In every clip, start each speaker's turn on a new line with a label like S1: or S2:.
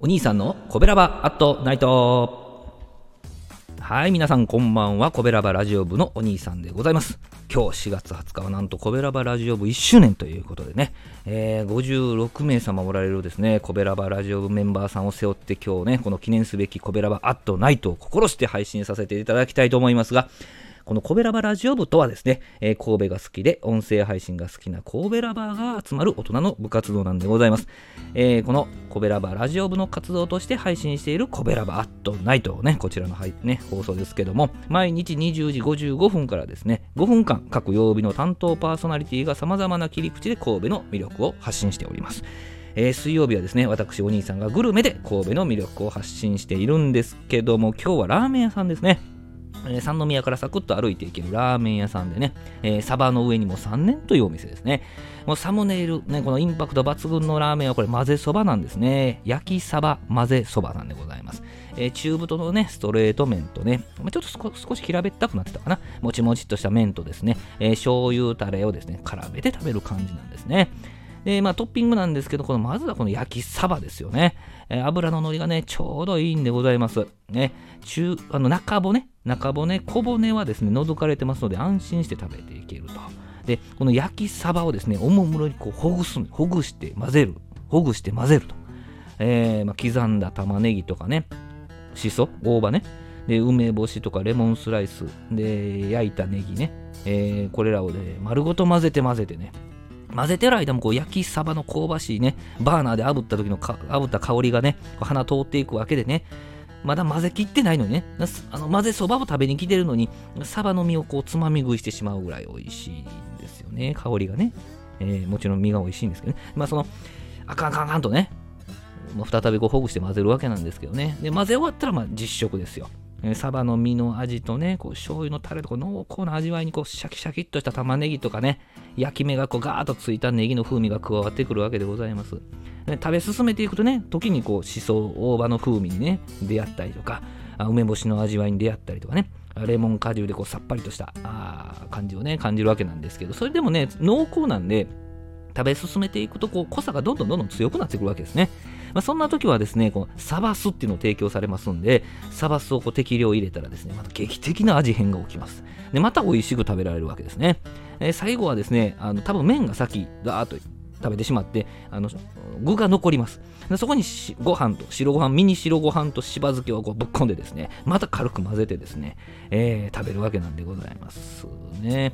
S1: お兄さんのコベラバアットナイトはい皆さんこんばんは。コベラバラジオ部のお兄さんでございます。今日4月20日はなんとコベラバラジオ部1周年ということでね、えー、56名様おられるですね。コベラバラジオ部メンバーさんを背負って今日ねこの記念すべきコベラバアットナイトを心して配信させていただきたいと思いますがこのコベラバラジオ部とはですね、えー、神戸が好きで音声配信が好きな神戸ラバーが集まる大人の部活動なんでございます。えー、このコベラバラジオ部の活動として配信しているコベラバアットナイトをね、こちらの、ね、放送ですけども、毎日20時55分からですね、5分間各曜日の担当パーソナリティが様々な切り口で神戸の魅力を発信しております。えー、水曜日はですね、私お兄さんがグルメで神戸の魅力を発信しているんですけども、今日はラーメン屋さんですね。えー、三宮からサクッと歩いていけるラーメン屋さんでね、えー、サバの上にも3年というお店ですね。もうサムネイル、ね、このインパクト抜群のラーメンはこれ混ぜそばなんですね。焼きサバ混ぜそばなんでございます。えー、中太のね、ストレート麺とね、まあ、ちょっと少し平べったくなってたかな。もちもちっとした麺とですね、えー、醤油タレをですね、絡めて食べる感じなんですね。で、まあ、トッピングなんですけど、このまずはこの焼きサバですよね。えー、油の乗りがね、ちょうどいいんでございます。ね、中、あの中骨、中骨、小骨はですね、覗かれてますので、安心して食べていけると。で、この焼きサバをですね、おもむろにこうほぐす、ほぐして混ぜる、ほぐして混ぜると。えーまあ、刻んだ玉ねぎとかね、しそ、大葉ね、で、梅干しとかレモンスライス、で、焼いたネギね、えー、これらをね、丸ごと混ぜて混ぜてね、混ぜてる間もこう焼きサバの香ばしいね、バーナーで炙った時の炙った香りがね、鼻通っていくわけでね、まだ混ぜきってないのにね、あの混ぜそばを食べに来てるのに、サバの身をこうつまみ食いしてしまうぐらい美味しいんですよね、香りがね。えー、もちろん身が美味しいんですけどね。まあその、あかんあかんあかんとね、もう再びこうほぐして混ぜるわけなんですけどね。で、混ぜ終わったらまあ実食ですよ。えサバの身の味とね、こう醤油のタレとか濃厚な味わいにこうシャキシャキっとした玉ねぎとかね、焼き目がこうガーッとついたネギの風味が加わってくるわけでございます。食べ進めていくとね、時にこうしそ、大葉の風味にね、出会ったりとか、梅干しの味わいに出会ったりとかね、レモン果汁でこうさっぱりとしたあ感じをね、感じるわけなんですけど、それでもね、濃厚なんで、食べ進めていくとこう濃さがどんどんどんどん強くなってくるわけですね。まあ、そんな時はですね、こうサバスっていうのを提供されますんで、サバスをこう適量入れたらですね、また劇的な味変が起きます。で、また美味しく食べられるわけですね。えー、最後はですね、あの多分麺が先、だーっと食べてしまって、あの具が残ります。でそこにご飯と白ご飯、ミニ白ご飯としば漬けをこうぶっ込んでですね、また軽く混ぜてですね、えー、食べるわけなんでございますね。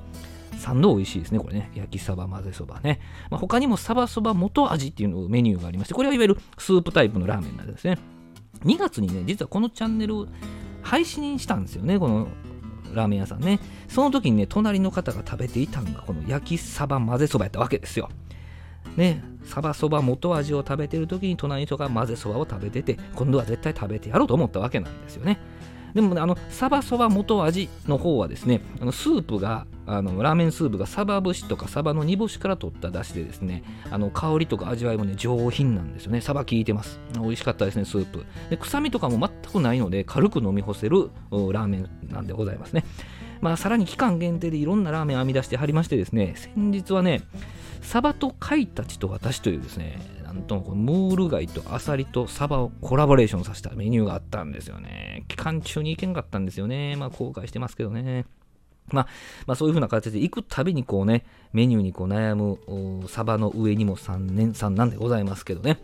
S1: 3度美味しいですね、これね。焼きサバ、混ぜそばね。まあ、他にもサバそば元味っていうのメニューがありまして、これはいわゆるスープタイプのラーメンなんですね。2月にね、実はこのチャンネル配信したんですよね、このラーメン屋さんね。その時にね、隣の方が食べていたのが、この焼きサバ混ぜそばやったわけですよ。ね、サバそば元味を食べてる時に隣の人が混ぜそばを食べてて、今度は絶対食べてやろうと思ったわけなんですよね。でも、ね、あのサバそば元味の方はですねあのスープがあのラーメンスープがサバ節とかサバの煮干しから取った出汁でですねあの香りとか味わいもね上品なんですよね。サバ効いてます。美味しかったですねスープ。で臭みとかも全くないので軽く飲み干せるラーメンなんでございますね。まあさらに期間限定でいろんなラーメン編み出してはりましてですね先日はねサバと貝たちと私というですねなんともムール貝とアサリとサバをコラボレーションさせたメニューがあったんですよね。期間中に行けんかったんですよね。まあ後悔してますけどね。まあ、まあ、そういう風な形で行くたびにこうね、メニューにこう悩むサバの上にも3年3なんでございますけどね、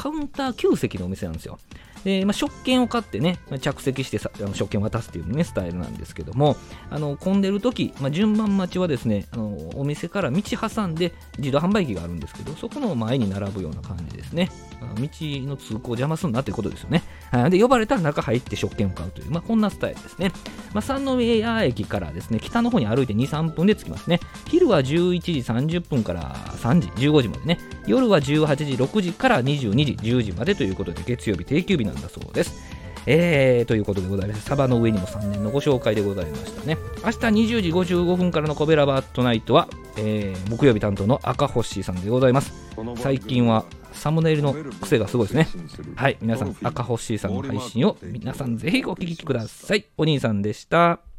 S1: カウンター9席のお店なんですよ。で、まあ、食券を買ってね、着席してさあの食券を渡すっていうね、スタイルなんですけども、あの混んでる時、まあ、順番待ちはですねあの、お店から道挟んで自動販売機があるんですけど、そこの前に並ぶような感じですね。道の通行を邪魔すんなってことですよね。はいで、呼ばれたら中入って食券を買うという、まあ、こんなスタイルですね。まあ、三宮駅からですね、北の方に歩いて2、3分で着きますね。昼は11時30分から3時、15時までね。夜は18時、6時から22時、10時までということで、月曜日定休日なんだそうです。えー、ということでございまして、サバの上にも3年のご紹介でございましたね。明日20時55分からのコベラバットナイトは、えー、木曜日担当の赤星さんでございます。最近はサムネイルの癖がすごいですね。はい、皆さん、赤星さんの配信を皆さんぜひお聞きください。お兄さんでした。